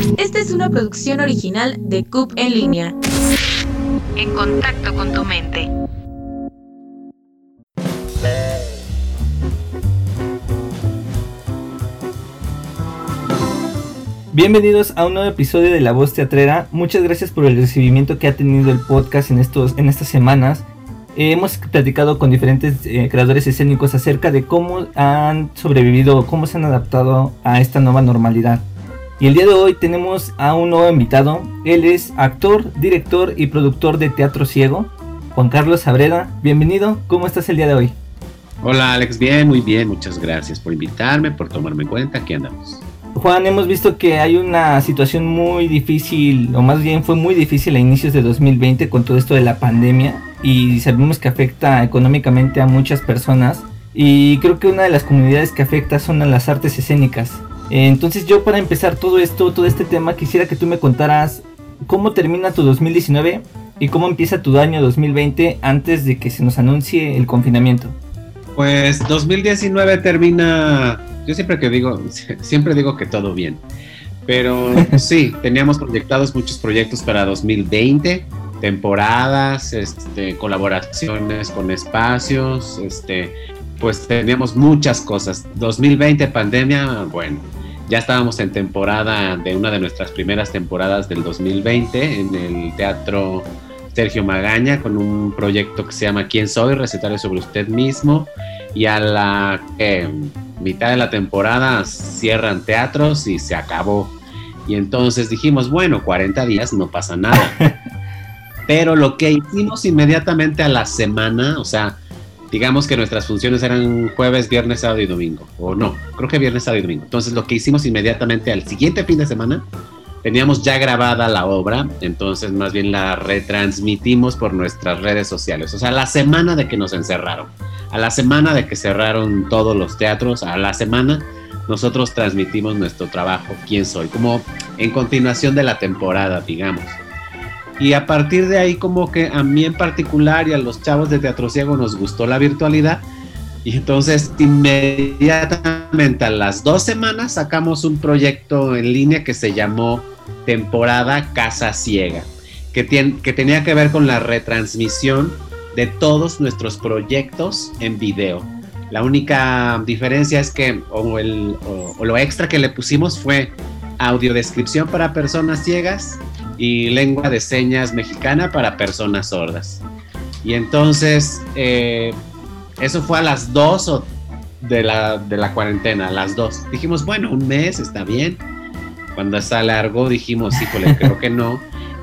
Esta es una producción original de CUP en línea. En contacto con tu mente. Bienvenidos a un nuevo episodio de La Voz Teatrera. Muchas gracias por el recibimiento que ha tenido el podcast en, estos, en estas semanas. Eh, hemos platicado con diferentes eh, creadores escénicos acerca de cómo han sobrevivido, cómo se han adaptado a esta nueva normalidad. Y el día de hoy tenemos a un nuevo invitado. Él es actor, director y productor de Teatro Ciego, Juan Carlos Abreda. Bienvenido, ¿cómo estás el día de hoy? Hola Alex, bien, muy bien, muchas gracias por invitarme, por tomarme en cuenta, aquí andamos. Juan, hemos visto que hay una situación muy difícil, o más bien fue muy difícil a inicios de 2020 con todo esto de la pandemia y sabemos que afecta económicamente a muchas personas y creo que una de las comunidades que afecta son a las artes escénicas. Entonces yo para empezar todo esto, todo este tema, quisiera que tú me contaras cómo termina tu 2019 y cómo empieza tu año 2020 antes de que se nos anuncie el confinamiento. Pues 2019 termina, yo siempre que digo, siempre digo que todo bien, pero sí, teníamos proyectados muchos proyectos para 2020 temporadas, este, colaboraciones con espacios, este, pues teníamos muchas cosas. 2020 pandemia, bueno, ya estábamos en temporada de una de nuestras primeras temporadas del 2020 en el Teatro Sergio Magaña con un proyecto que se llama ¿Quién soy? Recetario sobre usted mismo. Y a la mitad de la temporada cierran teatros y se acabó. Y entonces dijimos, bueno, 40 días no pasa nada. Pero lo que hicimos inmediatamente a la semana, o sea, digamos que nuestras funciones eran jueves, viernes, sábado y domingo. O no, creo que viernes, sábado y domingo. Entonces lo que hicimos inmediatamente al siguiente fin de semana, teníamos ya grabada la obra, entonces más bien la retransmitimos por nuestras redes sociales. O sea, la semana de que nos encerraron, a la semana de que cerraron todos los teatros, a la semana nosotros transmitimos nuestro trabajo, quién soy, como en continuación de la temporada, digamos. Y a partir de ahí como que a mí en particular y a los chavos de Teatro Ciego nos gustó la virtualidad. Y entonces inmediatamente a las dos semanas sacamos un proyecto en línea que se llamó Temporada Casa Ciega, que, que tenía que ver con la retransmisión de todos nuestros proyectos en video. La única diferencia es que, o, el, o lo extra que le pusimos fue audiodescripción para personas ciegas y lengua de señas mexicana para personas sordas. Y entonces, eh, eso fue a las 2 de la, de la cuarentena, a las 2. Dijimos, bueno, un mes está bien. Cuando se alargó dijimos, híjole, creo que no.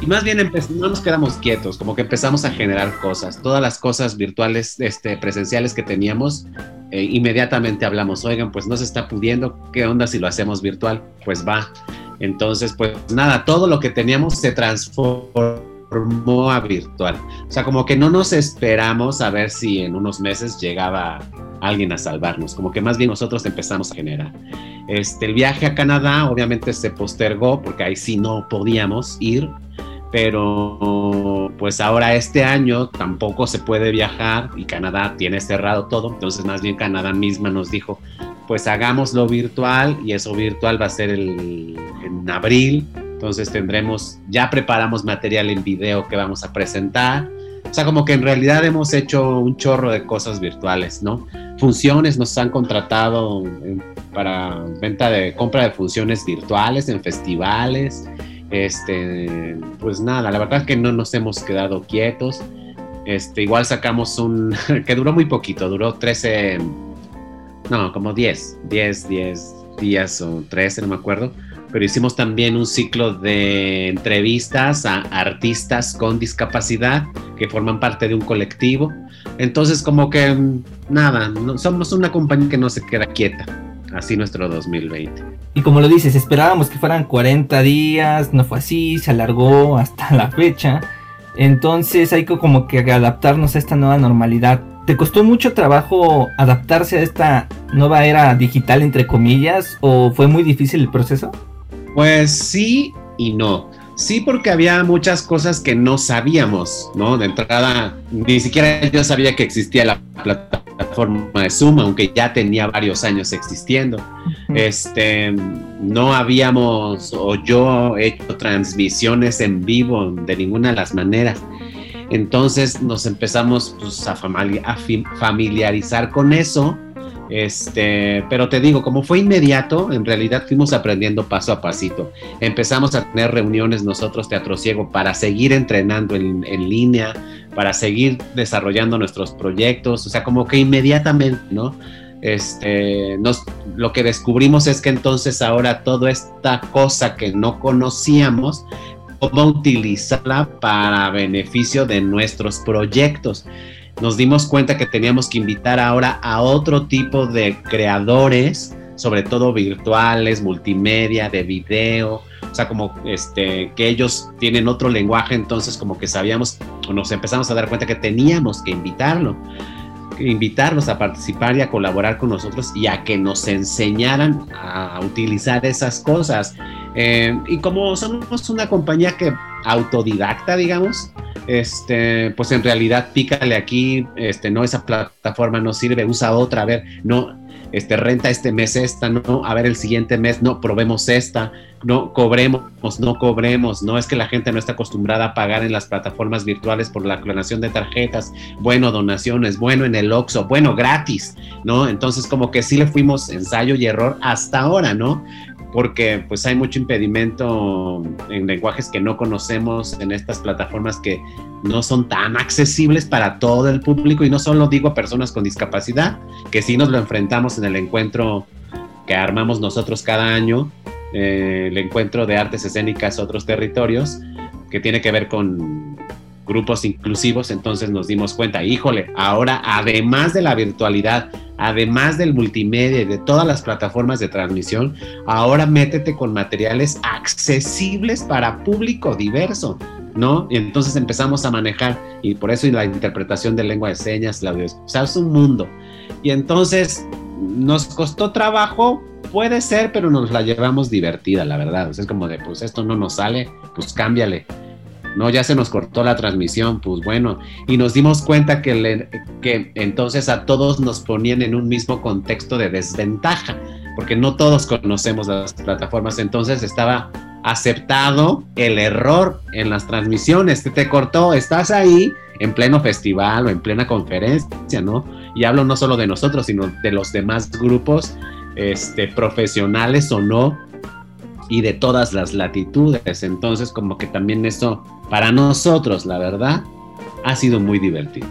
Y más bien no nos quedamos quietos, como que empezamos a generar cosas. Todas las cosas virtuales, este, presenciales que teníamos, eh, inmediatamente hablamos, oigan, pues no se está pudiendo, ¿qué onda si lo hacemos virtual? Pues va. Entonces, pues nada, todo lo que teníamos se transformó a virtual. O sea, como que no nos esperamos a ver si en unos meses llegaba alguien a salvarnos, como que más bien nosotros empezamos a generar. Este, el viaje a Canadá obviamente se postergó porque ahí sí no podíamos ir, pero pues ahora este año tampoco se puede viajar y Canadá tiene cerrado todo, entonces más bien Canadá misma nos dijo, pues hagámoslo virtual y eso virtual va a ser el, en abril. Entonces tendremos, ya preparamos material en video que vamos a presentar. O sea, como que en realidad hemos hecho un chorro de cosas virtuales, ¿no? Funciones nos han contratado para venta de compra de funciones virtuales en festivales. Este, pues nada, la verdad es que no nos hemos quedado quietos. Este, igual sacamos un que duró muy poquito, duró 13 no, como 10, 10, 10 días o 13, no me acuerdo, pero hicimos también un ciclo de entrevistas a artistas con discapacidad que forman parte de un colectivo. Entonces, como que nada, somos una compañía que no se queda quieta. Así nuestro 2020. Y como lo dices, esperábamos que fueran 40 días, no fue así, se alargó hasta la fecha. Entonces hay que como que adaptarnos a esta nueva normalidad. ¿Te costó mucho trabajo adaptarse a esta nueva era digital, entre comillas, o fue muy difícil el proceso? Pues sí y no. Sí, porque había muchas cosas que no sabíamos, ¿no? De entrada, ni siquiera yo sabía que existía la plataforma de Zoom, aunque ya tenía varios años existiendo. Este, no habíamos o yo hecho transmisiones en vivo de ninguna de las maneras. Entonces nos empezamos pues, a, familiarizar con eso. Este, pero te digo, como fue inmediato, en realidad fuimos aprendiendo paso a pasito. Empezamos a tener reuniones nosotros, Teatro Ciego, para seguir entrenando en, línea, para seguir desarrollando nuestros proyectos. O sea, como que inmediatamente, ¿no? Este, lo que descubrimos es que entonces ahora toda esta cosa que no conocíamos cómo utilizarla para beneficio de nuestros proyectos. Nos dimos cuenta que teníamos que invitar ahora a otro tipo de creadores, sobre todo virtuales, multimedia, de video, o sea, como este, que ellos tienen otro lenguaje, entonces como que sabíamos, o nos empezamos a dar cuenta que teníamos que invitarlo invitarlos a participar y a colaborar con nosotros y a que nos enseñaran a utilizar esas cosas. Eh, y como somos una compañía que autodidacta, digamos, este, pues en realidad pícale aquí, este, no, esa plataforma no sirve, usa otra, a ver, no, este, renta este mes esta, no, a ver el siguiente mes, no, probemos esta, no, cobremos, no cobremos, no es que la gente no está acostumbrada a pagar en las plataformas virtuales por la clonación de tarjetas, bueno, donaciones, bueno, en el Oxxo, bueno, gratis, ¿no? Entonces como que sí le fuimos ensayo y error hasta ahora, ¿no? Porque pues hay mucho impedimento en lenguajes que no conocemos en estas plataformas que no son tan accesibles para todo el público y no solo digo personas con discapacidad, que sí nos lo enfrentamos en el encuentro que armamos nosotros cada año, eh, el encuentro de artes escénicas otros territorios, que tiene que ver con grupos inclusivos, entonces nos dimos cuenta, híjole, ahora además de la virtualidad, además del multimedia y de todas las plataformas de transmisión, ahora métete con materiales accesibles para público diverso, ¿no? Y entonces empezamos a manejar, y por eso la interpretación de lengua de señas, la o sea, es un mundo. Y entonces nos costó trabajo, puede ser, pero nos la llevamos divertida, la verdad. es como de, pues esto no nos sale, pues cámbiale no, ya se nos cortó la transmisión, pues bueno, y nos dimos cuenta que, que entonces a todos nos ponían en un mismo contexto de desventaja, porque no todos conocemos las plataformas, entonces estaba aceptado el error en las transmisiones, te, te cortó, estás ahí en pleno festival o en plena conferencia, ¿no? Y hablo no solo de nosotros, sino de los demás grupos este, profesionales o no, y de todas las latitudes. Entonces, como que también eso, para nosotros, la verdad, ha sido muy divertido.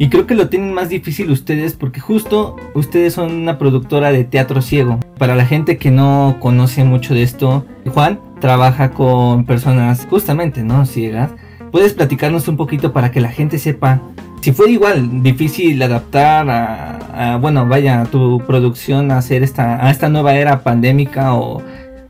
Y creo que lo tienen más difícil ustedes porque justo ustedes son una productora de teatro ciego. Para la gente que no conoce mucho de esto, Juan trabaja con personas justamente, ¿no? Ciegas. ¿Puedes platicarnos un poquito para que la gente sepa si fue igual difícil adaptar a, bueno, vaya, tu producción a hacer esta, a esta nueva era pandémica o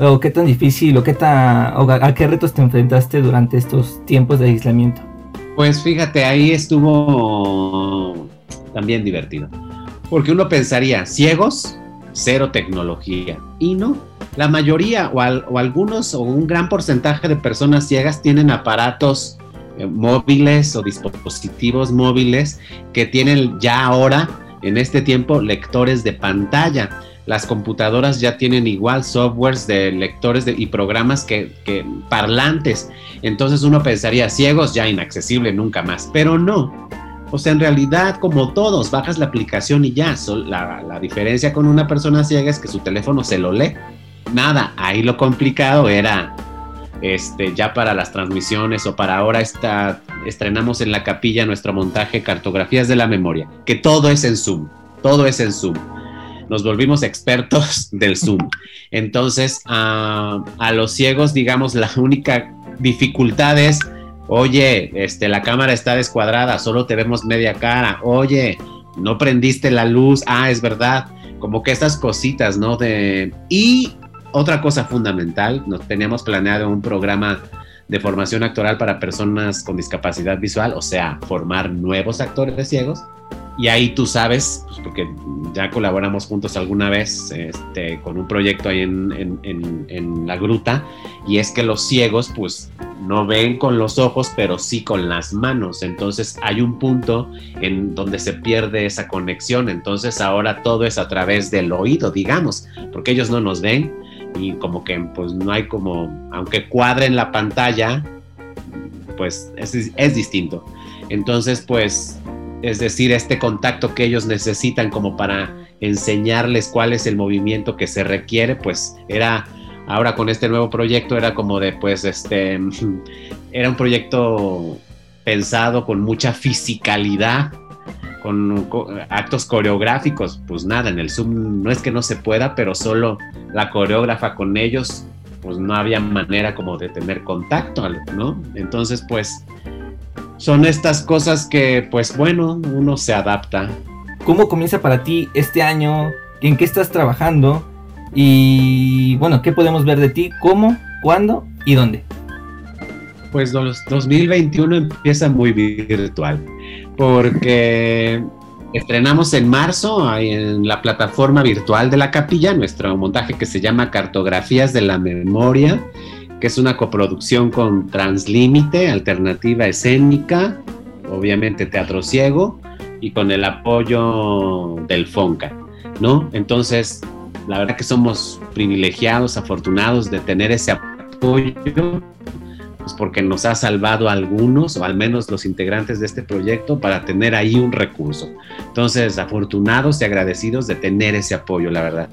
o qué tan difícil o qué tan, a qué retos te enfrentaste durante estos tiempos de aislamiento? Pues fíjate, ahí estuvo también divertido. Porque uno pensaría, ciegos, cero tecnología. Y no, la mayoría o, algunos o un gran porcentaje de personas ciegas tienen aparatos eh, móviles o dispositivos móviles que tienen ya ahora, en este tiempo, lectores de pantalla las computadoras ya tienen igual softwares de lectores y programas que, parlantes. Entonces uno pensaría, ciegos ya inaccesible nunca más, pero no. O sea, en realidad, como todos, bajas la aplicación y ya. La, diferencia con una persona ciega es que su teléfono se lo lee. Nada, ahí lo complicado era este, ya para las transmisiones o para ahora está, estrenamos en la capilla nuestro montaje Cartografías de la Memoria, que todo es en Zoom, todo es en Zoom nos volvimos expertos del Zoom. Entonces, a, los ciegos, digamos, la única dificultad es, oye, este, la cámara está descuadrada, solo te vemos media cara, oye, no prendiste la luz, ah, es verdad, como que estas cositas, ¿no? De, y otra cosa fundamental, nos teníamos planeado un programa de formación actoral para personas con discapacidad visual, o sea, formar nuevos actores ciegos y ahí tú sabes, pues porque ya colaboramos juntos alguna vez este, con un proyecto ahí en, en, la gruta, y es que los ciegos, pues no ven con los ojos, pero sí con las manos. Entonces hay un punto en donde se pierde esa conexión. Entonces ahora todo es a través del oído, digamos, porque ellos no nos ven y como que pues no hay como, aunque cuadre en la pantalla, pues es, es distinto. Entonces pues, es decir, este contacto que ellos necesitan como para enseñarles cuál es el movimiento que se requiere, pues era ahora con este nuevo proyecto era como de pues este era un proyecto pensado con mucha fisicalidad con, actos coreográficos pues nada en el zoom no es que no se pueda pero solo la coreógrafa con ellos pues no había manera como de tener contacto no entonces pues son estas cosas que pues bueno uno se adapta cómo comienza para ti este año en qué estás trabajando y bueno, ¿qué podemos ver de ti? ¿Cómo? ¿Cuándo? ¿Y dónde? Pues 2021 empieza muy virtual, porque estrenamos en marzo en la plataforma virtual de la capilla nuestro montaje que se llama Cartografías de la Memoria, que es una coproducción con Translímite, Alternativa Escénica, obviamente Teatro Ciego, y con el apoyo del FONCA, ¿no? Entonces, la verdad que somos privilegiados, afortunados de tener ese apoyo, pues porque nos ha salvado a algunos, o al menos los integrantes de este proyecto, para tener ahí un recurso. Entonces, afortunados y agradecidos de tener ese apoyo, la verdad.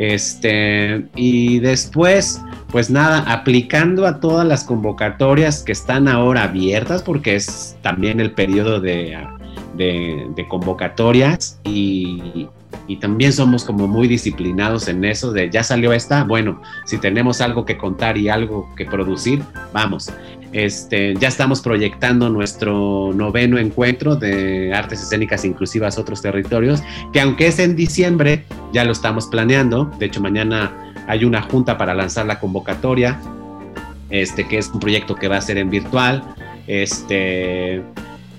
Este, y después, pues nada, aplicando a todas las convocatorias que están ahora abiertas, porque es también el periodo de, convocatorias y, también somos como muy disciplinados en eso de ya salió esta, bueno, si tenemos algo que contar y algo que producir, vamos. Este, ya estamos proyectando nuestro noveno encuentro de artes escénicas inclusivas otros territorios, que aunque es en diciembre, ya lo estamos planeando. De hecho, mañana hay una junta para lanzar la convocatoria, este, que es un proyecto que va a ser en virtual. Este,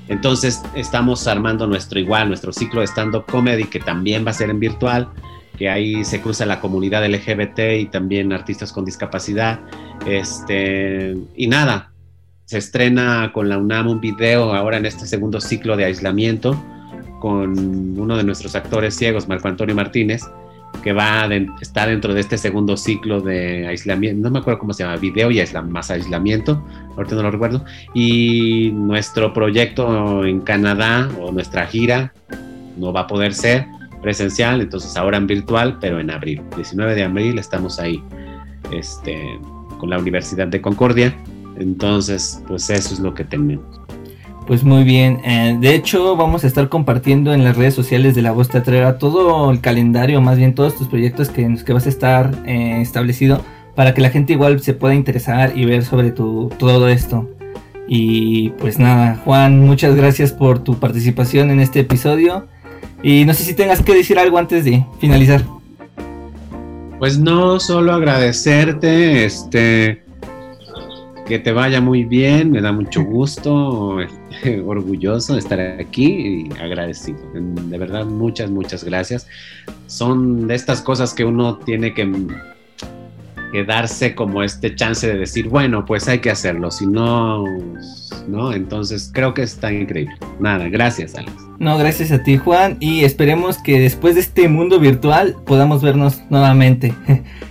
entonces estamos armando nuestro igual, nuestro ciclo de stand-up comedy, que también va a ser en virtual, que ahí se cruza la comunidad LGBT y también artistas con discapacidad. Este, y nada, se estrena con la UNAM un video ahora en este segundo ciclo de aislamiento con uno de nuestros actores ciegos, Marco Antonio Martínez, que va a estar dentro de este segundo ciclo de aislamiento, no me acuerdo cómo se llama, video y más aislamiento, ahorita no lo recuerdo, y nuestro proyecto en Canadá o nuestra gira no va a poder ser presencial, entonces ahora en virtual, pero en abril, 19 de abril estamos ahí, este, con la Universidad de Concordia, entonces pues eso es lo que tenemos. Pues muy bien, eh, de hecho vamos a estar compartiendo en las redes sociales de La Voz Teatrera todo el calendario, más bien todos tus proyectos que, que vas a estar eh, establecido para que la gente igual se pueda interesar y ver sobre tu, todo esto. Y pues nada, Juan, muchas gracias por tu participación en este episodio. Y no sé si tengas que decir algo antes de finalizar. Pues no, solo agradecerte, este, que te vaya muy bien, me da mucho gusto, orgulloso de estar aquí y agradecido. De verdad, muchas, muchas gracias. Son de estas cosas que uno tiene que, darse como este chance de decir, bueno, pues hay que hacerlo, si no, ¿no? Entonces creo que está increíble. Nada, gracias, Alex. No, gracias a ti, Juan, y esperemos que después de este mundo virtual podamos vernos nuevamente.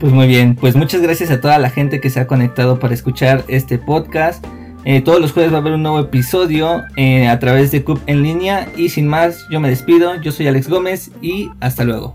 Pues muy bien, pues muchas gracias a toda la gente que se ha conectado para escuchar este podcast. Eh, todos los jueves va a haber un nuevo episodio eh, a través de CUP en línea. Y sin más, yo me despido. Yo soy Alex Gómez y hasta luego.